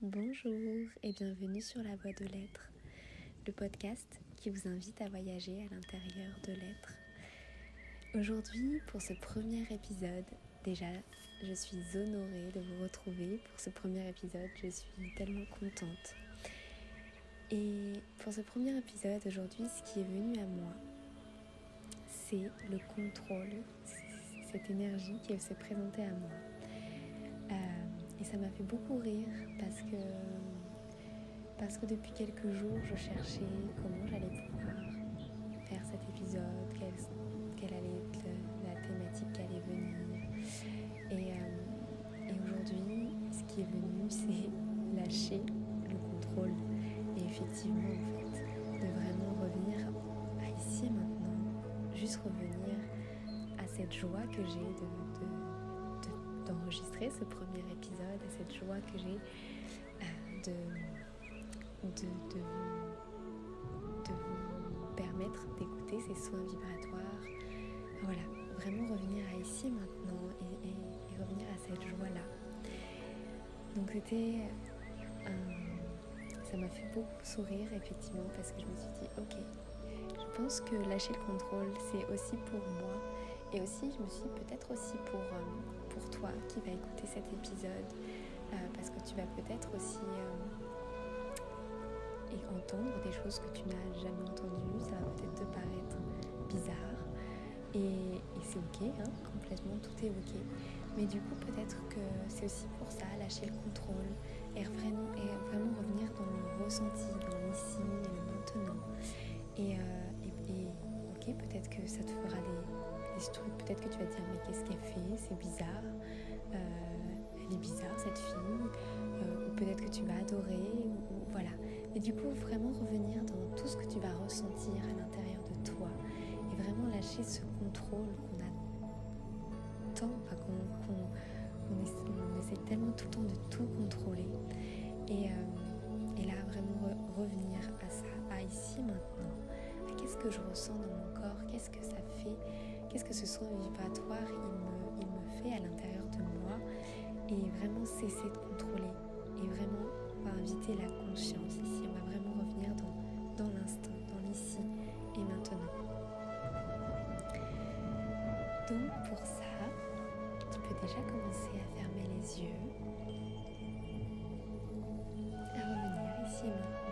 Bonjour et bienvenue sur La Voie de l'être, le podcast qui vous invite à voyager à l'intérieur de l'être. Aujourd'hui, pour ce premier épisode, déjà, je suis honorée de vous retrouver pour ce premier épisode, je suis tellement contente. Et pour ce premier épisode, aujourd'hui, ce qui est venu à moi, c'est le contrôle, cette énergie qui s'est présentée à moi. Euh, et ça m'a fait beaucoup rire parce que, parce que depuis quelques jours, je cherchais comment j'allais pouvoir faire cet épisode, quelle, allait être la thématique qui allait venir. Et, euh, et aujourd'hui, ce qui est venu, c'est lâcher le contrôle. Et effectivement, en fait, de vraiment revenir ici et maintenant, juste revenir à cette joie que j'ai de ce premier épisode et cette joie que j'ai euh, de, de, de, de, vous permettre d'écouter ces soins vibratoires. Voilà, vraiment revenir à ici maintenant et, revenir à cette joie-là. Donc c'était... ça m'a fait beaucoup sourire effectivement parce que je me suis dit, ok, je pense que lâcher le contrôle, c'est aussi pour moi et aussi, je me suis peut-être aussi pour, euh, pour toi qui va écouter cet épisode, euh, parce que tu vas peut-être aussi euh, et entendre des choses que tu n'as jamais entendues, ça va peut-être te paraître bizarre, et, c'est ok, hein, complètement, tout est ok. Mais du coup, peut-être que c'est aussi pour ça, lâcher le contrôle et vraiment, et vraiment revenir dans le ressenti, dans l'ici et le maintenant. Et, euh, et ok, peut-être que ça te fera des peut-être que tu vas te dire mais qu'est-ce qu'elle fait? C'est bizarre. Euh, elle est bizarre cette fille. Euh, ou peut-être que tu vas adorer. Voilà. Mais du coup, vraiment revenir dans tout ce que tu vas ressentir à l'intérieur de toi. Et vraiment lâcher ce contrôle qu'on a tant, qu'on essaie, tellement tout le temps de tout contrôler. Et, euh, et là, vraiment revenir à ça, à ici maintenant. Qu'est-ce que je ressens dans mon corps? Qu'est-ce que ça fait? Qu'est-ce que ce soin vibratoire il me, fait à l'intérieur de moi et vraiment cesser de contrôler et vraiment on va inviter la conscience ici, on va vraiment revenir dans, dans l'instant, dans l'ici et maintenant. Donc pour ça, tu peux déjà commencer à fermer les yeux, à revenir ici et maintenant.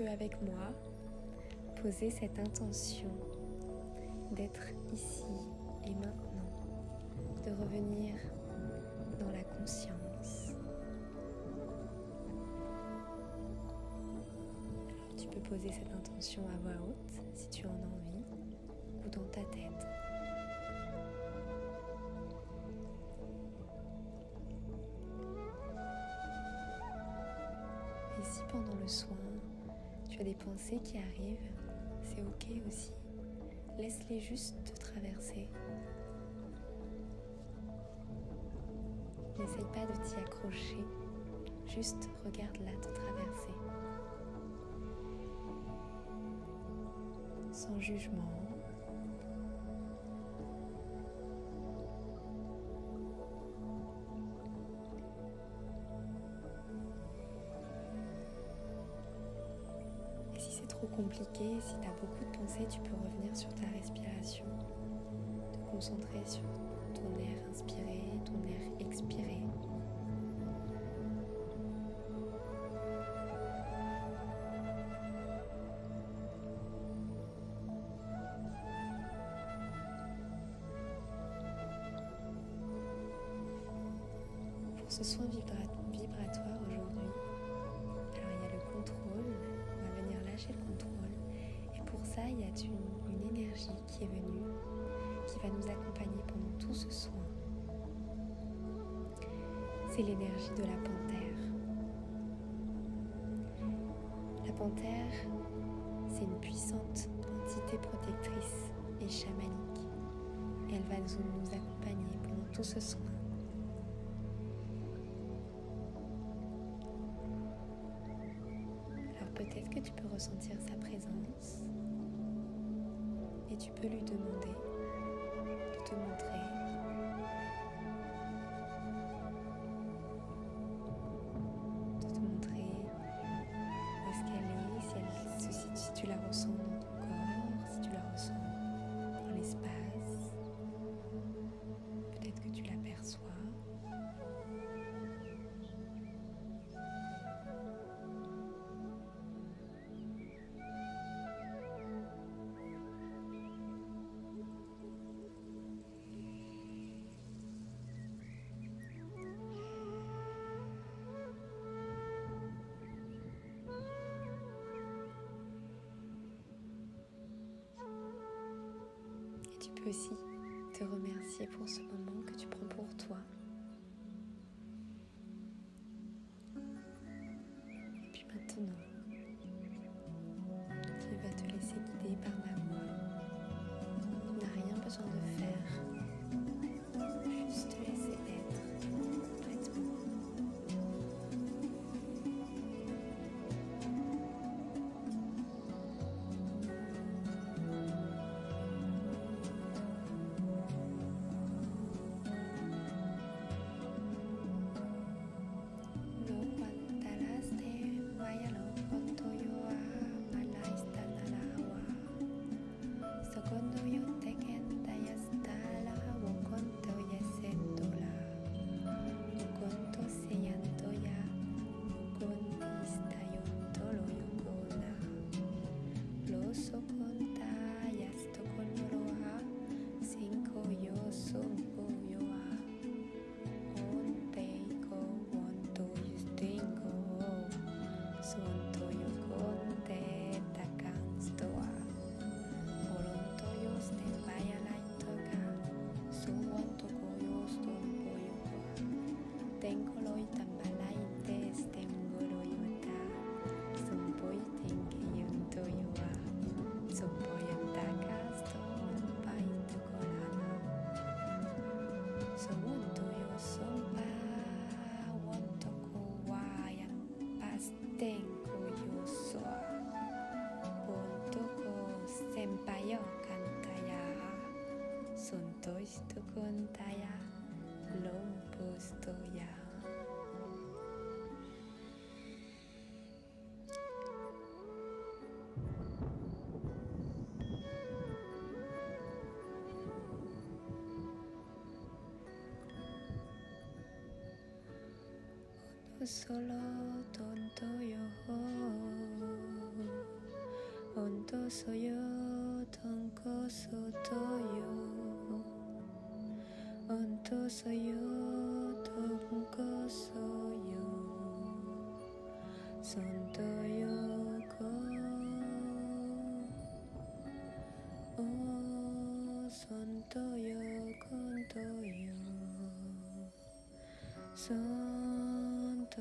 Et avec moi poser cette intention d'être ici et maintenant, de revenir dans la conscience. tu peux poser cette intention à voix haute si tu en as envie ou dans ta tête. si pendant le soin, tu as des pensées qui arrivent, c'est ok aussi. Laisse-les juste te traverser. N'essaye pas de t'y accrocher, juste regarde-la te traverser. Sans jugement, compliqué, si tu as beaucoup de pensées, tu peux revenir sur ta respiration, te concentrer sur ton air inspiré, ton air expiré. Pour ce soin vibratoire il y a une, énergie qui est venue, qui va nous accompagner pendant tout ce soin. C'est l'énergie de la panthère. La panthère, c'est une puissante entité protectrice et chamanique. Elle va nous accompagner pendant tout ce soin. peut-être que tu peux ressentir sa présence et tu peux lui demander de te montrer. De te montrer où est-ce qu'elle est, si, si tu la ressens aussi te remercier pour ce moment Suntoistukuntaya Lompustoya. solo tonto yo onto soyo tonko とそよとんこそよそんとよこおそんとよこんとよそんと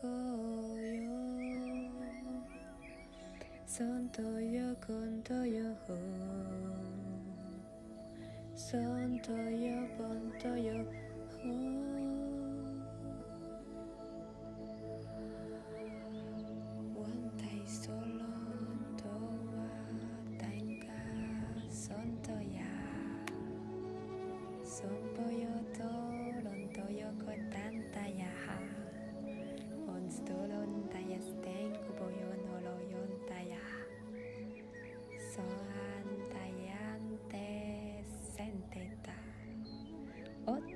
こよそんとよこんとよほ Santaya yêu Wantai Solon Towa tôi Santaya tôi yêu cô tan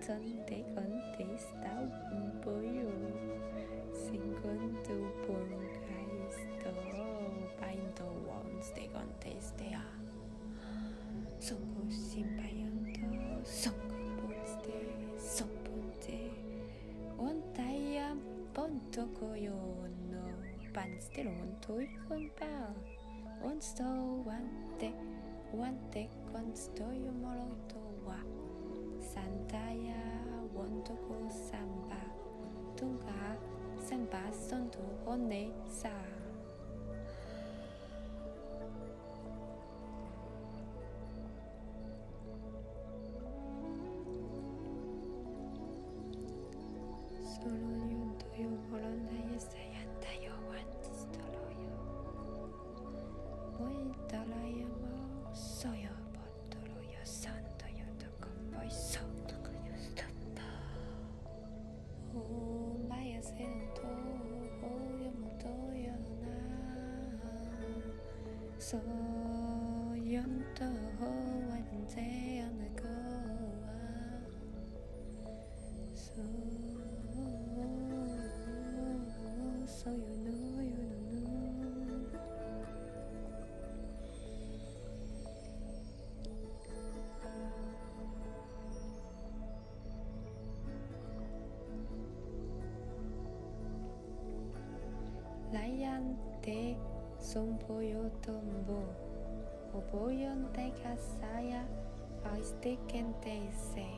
Sunday ontem está un pollo Segundo bunga estou baindo Wednesday ontem está. Songo simpaiando, songo bonde, songo bonde. O ntai a ponto coyo no panstelo, o ntui compa. Onde estou, ante, ante, con stoyo molot santaya wontoko samba. Tunga samba sonto one sa. Solo So young to hold one day on the go So so you know you don't know Lion Day Sonpoyo tombo, oboyo de casaya, faiste kenteise.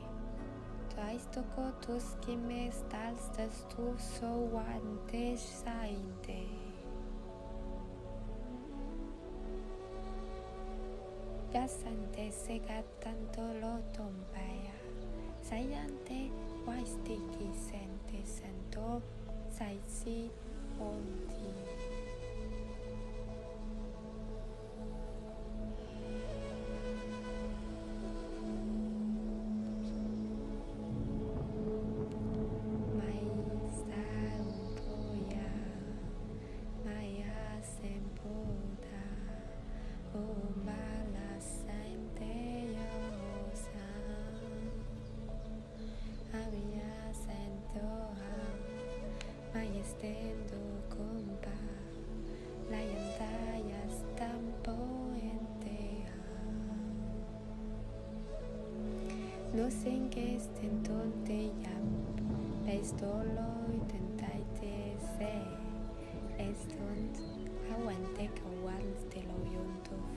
Taistoko tuskimes talstas tu so guantes saide. Gasante se gatanto lo tombaya, sayante guaistiki sente santo, saisi onti. Dosenges tentonte yam, peistoloi tentaite se, estont aguante caguante lo yonto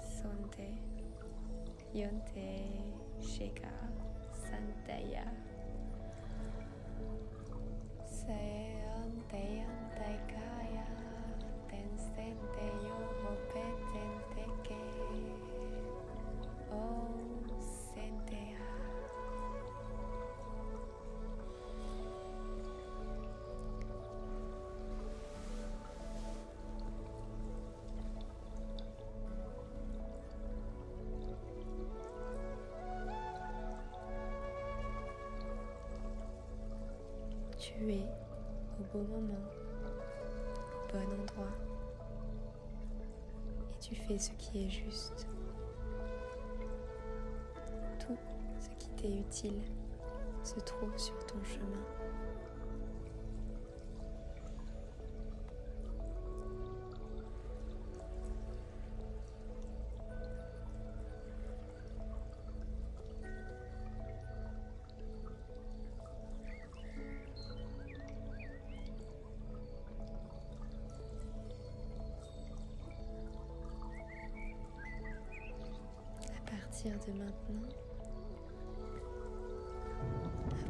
Sante, Yonte, Sheka, Santaya, Santayan. Tu es au bon moment, au bon endroit, et tu fais ce qui est juste. Tout ce qui t'est utile se trouve sur ton chemin. De maintenant,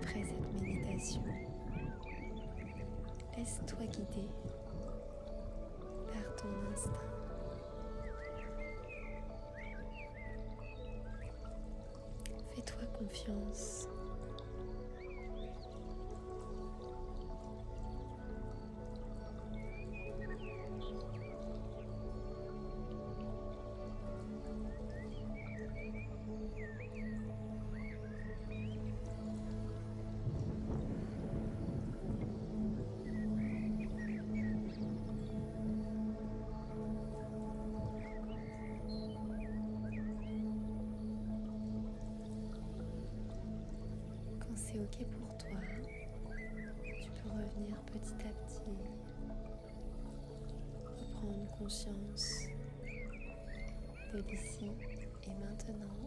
après cette méditation, laisse-toi guider par ton instinct. Fais-toi confiance. OK pour toi, tu peux revenir petit à petit, reprendre conscience de l'ici et maintenant.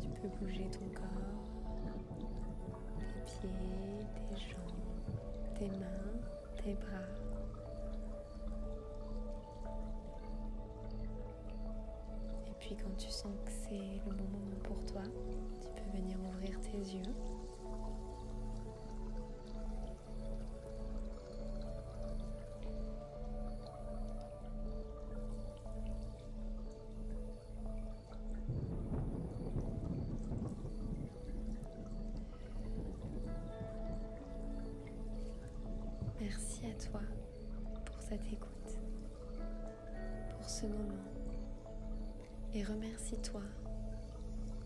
Tu peux bouger ton corps, tes pieds, tes jambes, tes mains, tes bras. Puis quand tu sens que c'est le moment pour toi, tu peux venir ouvrir tes yeux. Et remercie-toi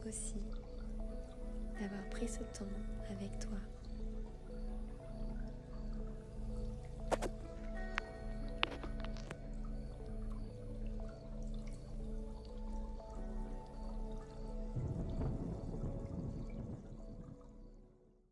aussi d'avoir pris ce temps avec toi.